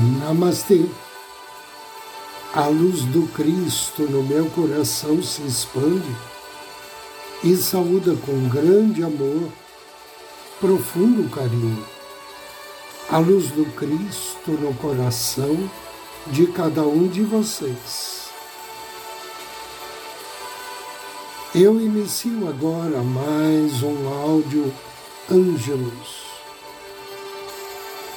Namastê. A luz do Cristo no meu coração se expande e saúda com grande amor, profundo carinho. A luz do Cristo no coração de cada um de vocês. Eu inicio agora mais um áudio Ângelos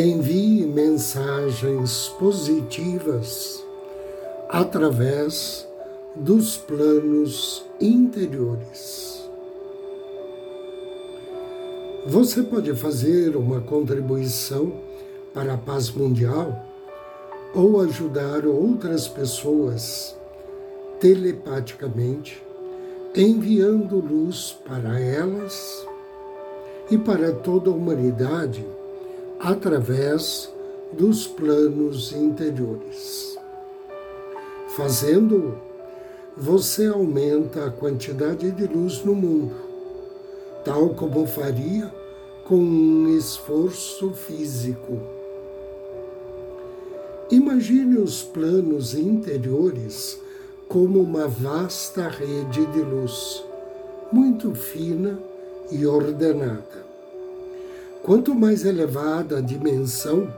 Envie mensagens positivas através dos planos interiores. Você pode fazer uma contribuição para a paz mundial ou ajudar outras pessoas telepaticamente, enviando luz para elas e para toda a humanidade através dos planos interiores. Fazendo-o, você aumenta a quantidade de luz no mundo, tal como faria com um esforço físico. Imagine os planos interiores como uma vasta rede de luz, muito fina e ordenada. Quanto mais elevada a dimensão,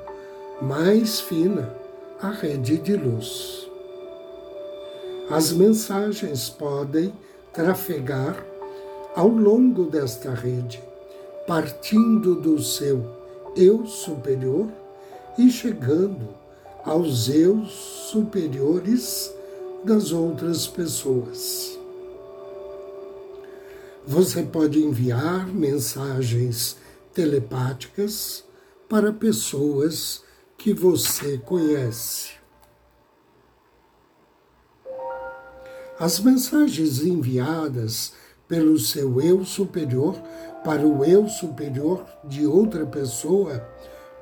mais fina a rede de luz. As mensagens podem trafegar ao longo desta rede, partindo do seu eu superior e chegando aos eus superiores das outras pessoas. Você pode enviar mensagens telepáticas para pessoas que você conhece. As mensagens enviadas pelo seu eu superior para o eu superior de outra pessoa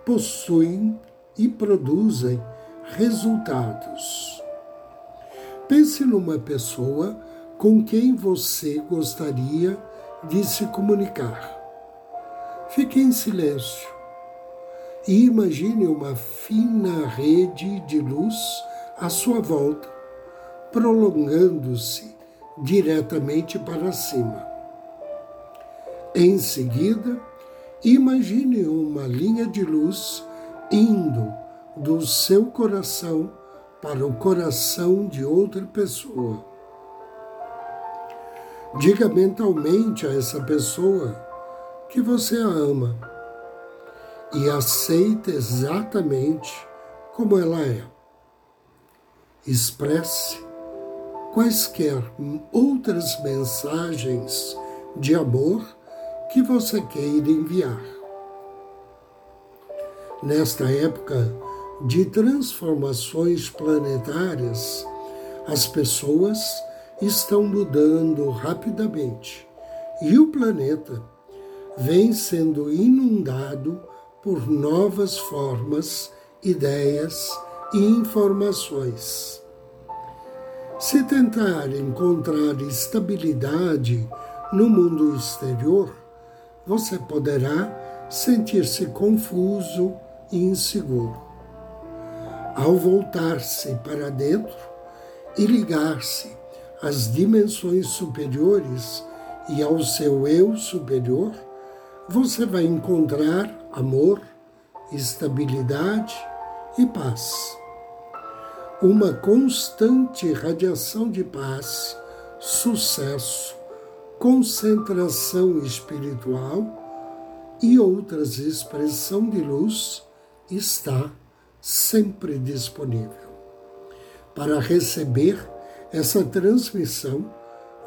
possuem e produzem resultados. Pense numa pessoa com quem você gostaria de se comunicar. Fique em silêncio e imagine uma fina rede de luz à sua volta, prolongando-se diretamente para cima. Em seguida, imagine uma linha de luz indo do seu coração para o coração de outra pessoa. Diga mentalmente a essa pessoa que você a ama e aceita exatamente como ela é. Expresse quaisquer outras mensagens de amor que você queira enviar. Nesta época de transformações planetárias, as pessoas estão mudando rapidamente e o planeta vem sendo inundado por novas formas, ideias e informações. Se tentar encontrar estabilidade no mundo exterior, você poderá sentir-se confuso e inseguro. Ao voltar-se para dentro e ligar-se às dimensões superiores e ao seu eu superior, você vai encontrar amor, estabilidade e paz. Uma constante radiação de paz, sucesso, concentração espiritual e outras expressão de luz está sempre disponível. Para receber essa transmissão,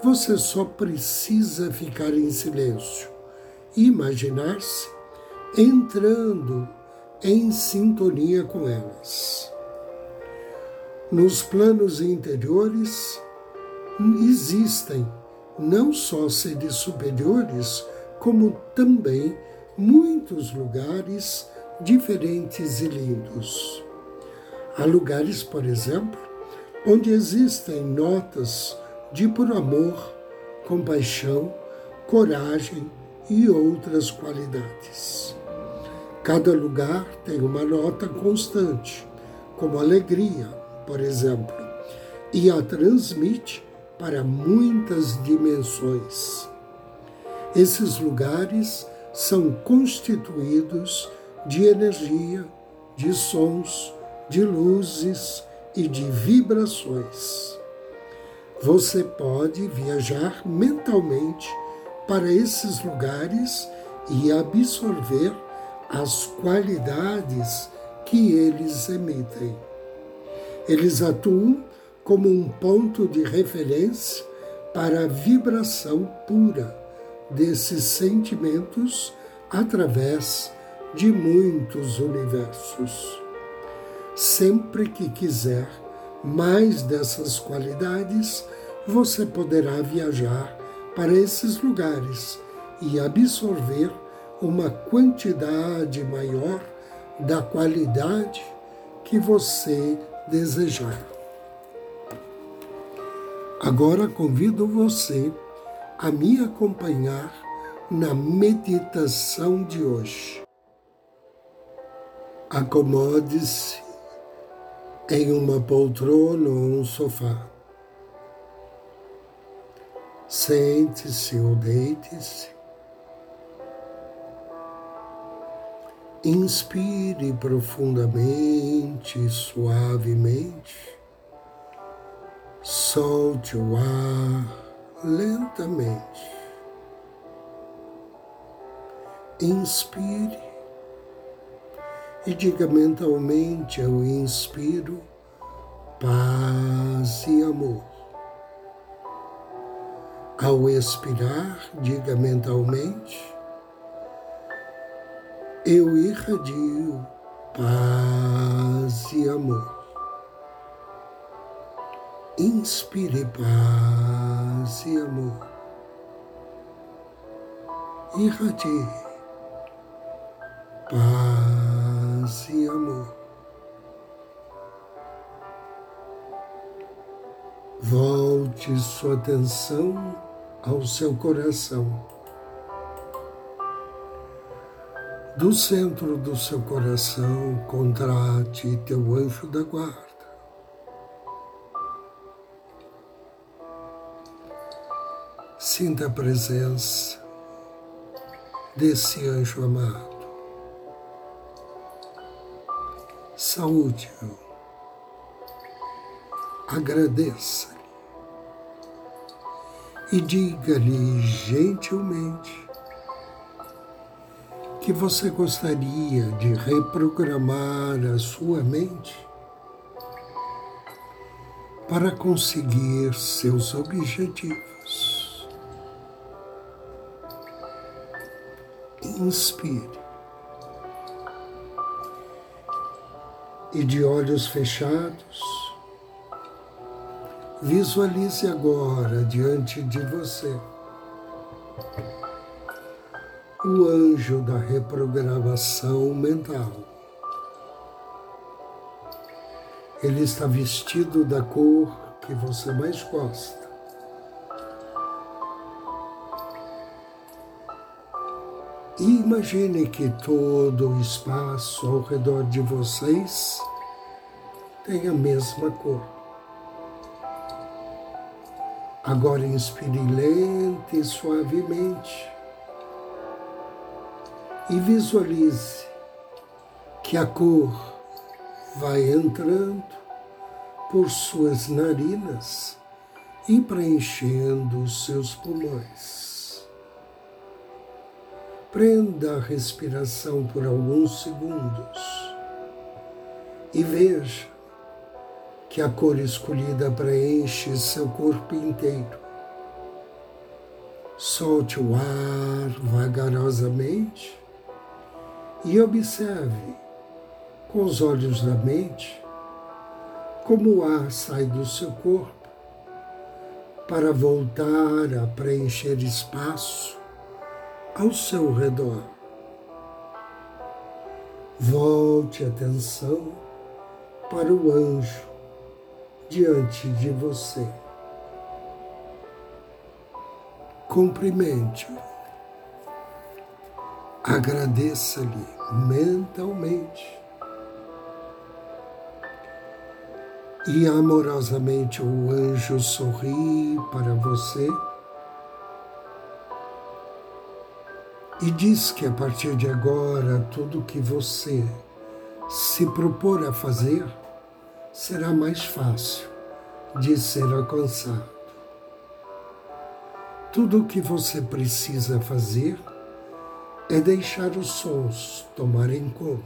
você só precisa ficar em silêncio imaginar-se entrando em sintonia com elas. Nos planos interiores existem não só seres superiores, como também muitos lugares diferentes e lindos. Há lugares, por exemplo, onde existem notas de por amor, compaixão, coragem e outras qualidades. Cada lugar tem uma nota constante, como alegria, por exemplo, e a transmite para muitas dimensões. Esses lugares são constituídos de energia, de sons, de luzes e de vibrações. Você pode viajar mentalmente para esses lugares e absorver as qualidades que eles emitem. Eles atuam como um ponto de referência para a vibração pura desses sentimentos através de muitos universos. Sempre que quiser mais dessas qualidades, você poderá viajar para esses lugares e absorver uma quantidade maior da qualidade que você desejar. Agora convido você a me acompanhar na meditação de hoje. Acomode-se em uma poltrona ou um sofá. Sente-se ou deite-se. Inspire profundamente, suavemente. Solte o ar lentamente. Inspire e diga mentalmente ao inspiro paz e amor. Ao expirar, diga mentalmente eu irradio paz e amor. Inspire paz e amor. Irradie paz e amor. Volte sua atenção ao seu coração. Do centro do seu coração, contrate teu anjo da guarda. Sinta a presença desse anjo amado. Saúde-o. Agradeça e diga-lhe gentilmente que você gostaria de reprogramar a sua mente para conseguir seus objetivos. inspire. E de olhos fechados, visualize agora diante de você o anjo da reprogramação mental. Ele está vestido da cor que você mais gosta. E imagine que todo o espaço ao redor de vocês tem a mesma cor. Agora inspire lenta e suavemente e visualize que a cor vai entrando por suas narinas e preenchendo os seus pulmões. Prenda a respiração por alguns segundos e veja que a cor escolhida preenche seu corpo inteiro. Solte o ar vagarosamente e observe com os olhos da mente, como o ar sai do seu corpo para voltar a preencher espaço ao seu redor. Volte a atenção para o anjo diante de você. Cumprimente-o. Agradeça-lhe mentalmente e amorosamente o anjo sorri para você e diz que a partir de agora tudo que você se propor a fazer será mais fácil de ser alcançado. Tudo o que você precisa fazer é deixar os sons tomarem conta.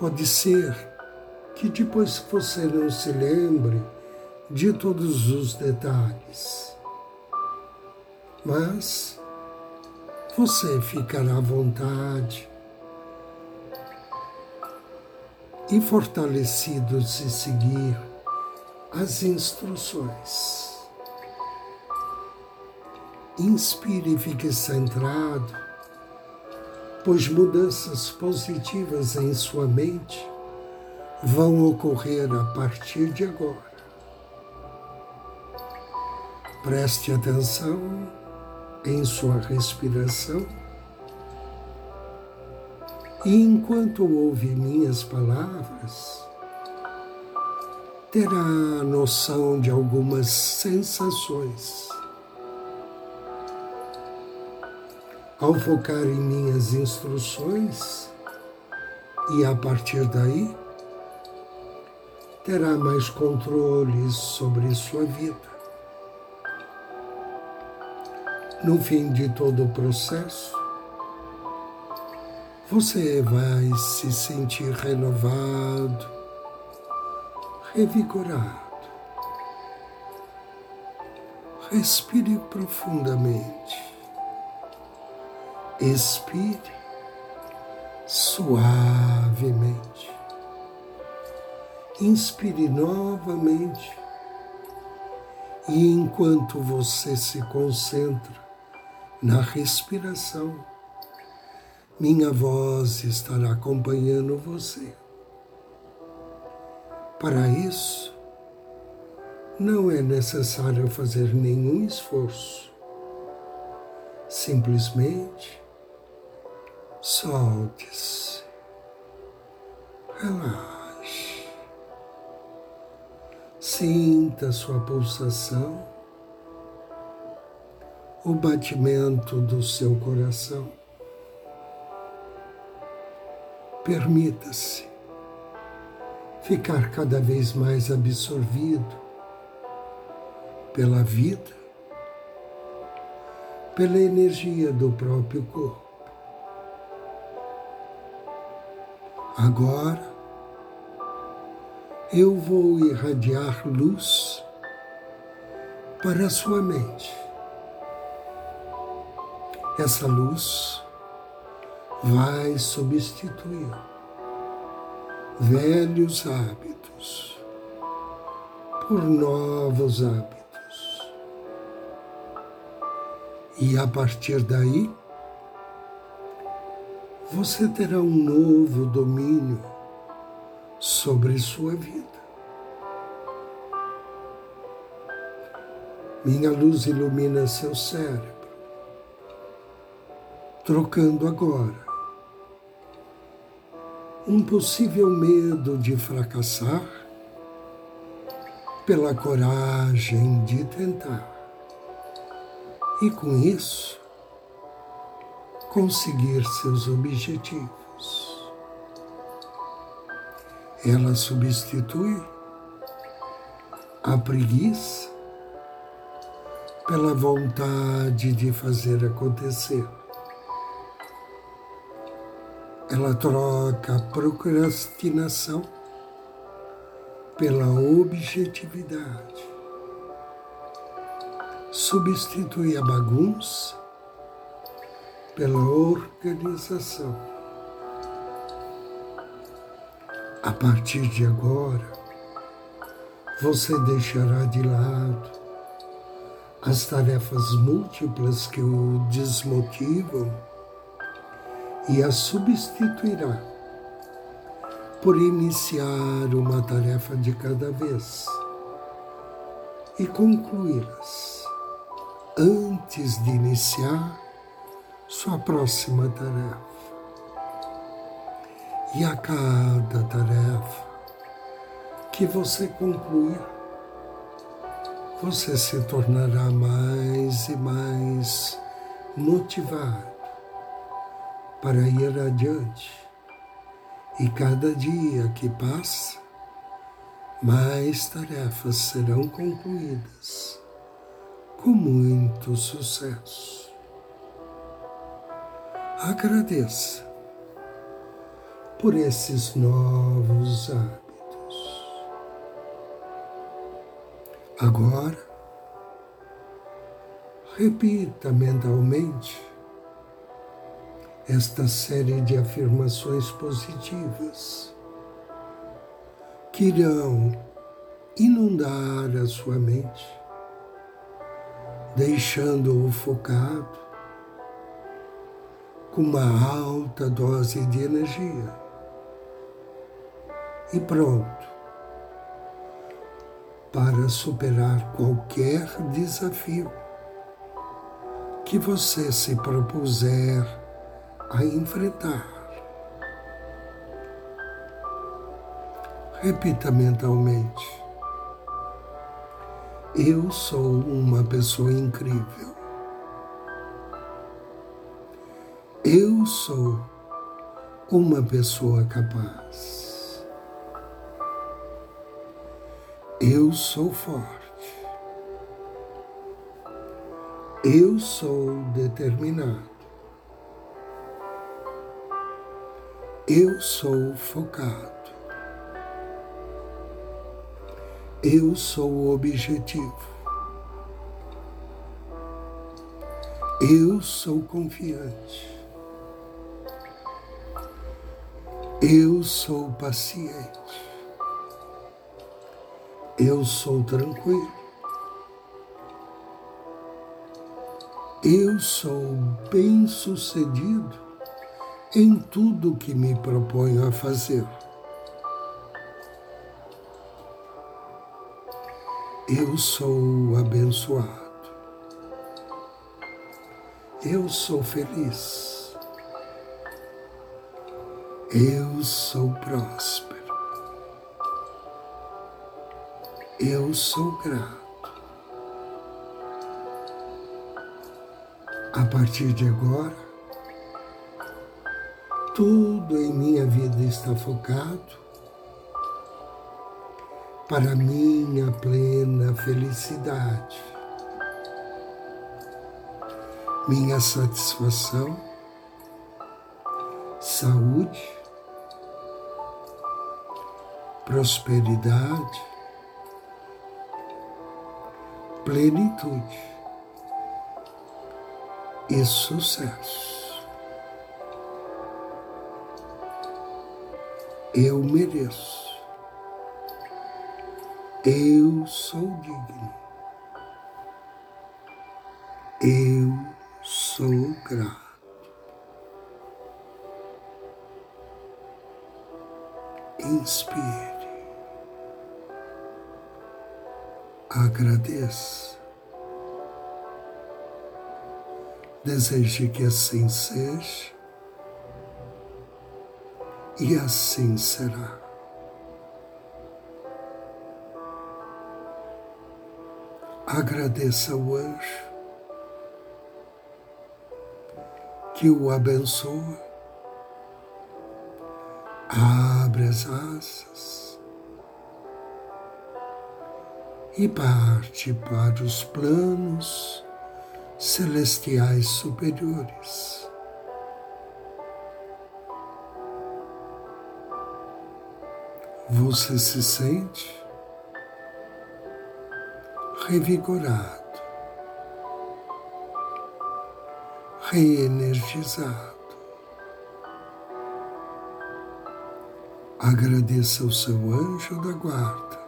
Pode ser que depois você não se lembre de todos os detalhes, mas você ficará à vontade e fortalecido de seguir as instruções. Inspire e fique centrado, pois mudanças positivas em sua mente vão ocorrer a partir de agora. Preste atenção em sua respiração e enquanto ouve minhas palavras, terá noção de algumas sensações. Ao focar em minhas instruções, e a partir daí, terá mais controle sobre sua vida. No fim de todo o processo, você vai se sentir renovado, revigorado. Respire profundamente. Expire suavemente. Inspire novamente. E enquanto você se concentra na respiração, minha voz estará acompanhando você. Para isso, não é necessário fazer nenhum esforço. Simplesmente solte-se, relaxe, sinta sua pulsação, o batimento do seu coração. Permita-se ficar cada vez mais absorvido pela vida, pela energia do próprio corpo. Agora eu vou irradiar luz para a sua mente. Essa luz vai substituir velhos hábitos por novos hábitos. E a partir daí, você terá um novo domínio sobre sua vida. Minha luz ilumina seu cérebro, trocando agora um possível medo de fracassar pela coragem de tentar. E com isso, conseguir seus objetivos. Ela substitui a preguiça pela vontade de fazer acontecer. Ela troca a procrastinação pela objetividade. Substitui a bagunça pela organização. A partir de agora, você deixará de lado as tarefas múltiplas que o desmotivam e as substituirá por iniciar uma tarefa de cada vez e concluí-las antes de iniciar sua próxima tarefa. E a cada tarefa que você concluir, você se tornará mais e mais motivado para ir adiante e cada dia que passa, mais tarefas serão concluídas com muito sucesso. Agradeça por esses novos hábitos. Agora, repita mentalmente esta série de afirmações positivas que irão inundar a sua mente, deixando-o focado com uma alta dose de energia. E pronto para superar qualquer desafio que você se propuser a enfrentar. Repita mentalmente. Eu sou uma pessoa incrível. Eu sou uma pessoa capaz. Eu sou forte. Eu sou determinado. Eu sou focado. Eu sou objetivo. Eu sou confiante. Eu sou paciente. Eu sou tranquilo. Eu sou bem-sucedido em tudo que me proponho a fazer. Eu sou abençoado. Eu sou feliz. Eu sou próspero. Eu sou grato. A partir de agora, tudo em minha vida está focado para minha plena felicidade, minha satisfação, saúde, prosperidade, plenitude e sucesso. Eu mereço. Eu sou digno. Eu sou grato. Inspire. Agradeça. Deseje que assim seja e assim será. Agradeça ao anjo que o abençoa, abre as asas e parte para os planos celestiais superiores. Você se sente revigorado, reenergizado, Agradeça ao seu anjo da guarda.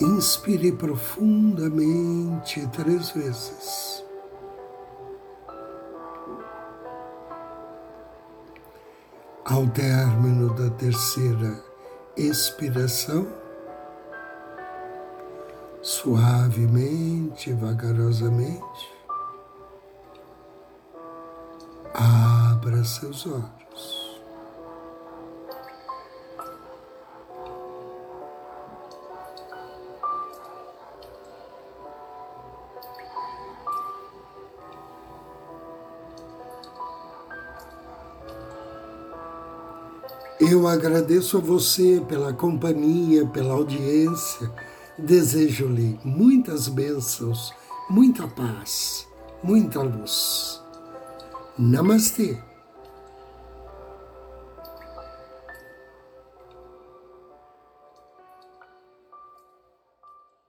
Inspire profundamente três vezes. Ao término da terceira expiração, suavemente, vagarosamente, abra seus olhos. Eu agradeço a você pela companhia, pela audiência. Desejo-lhe muitas bênçãos, muita paz, muita luz. Namastê.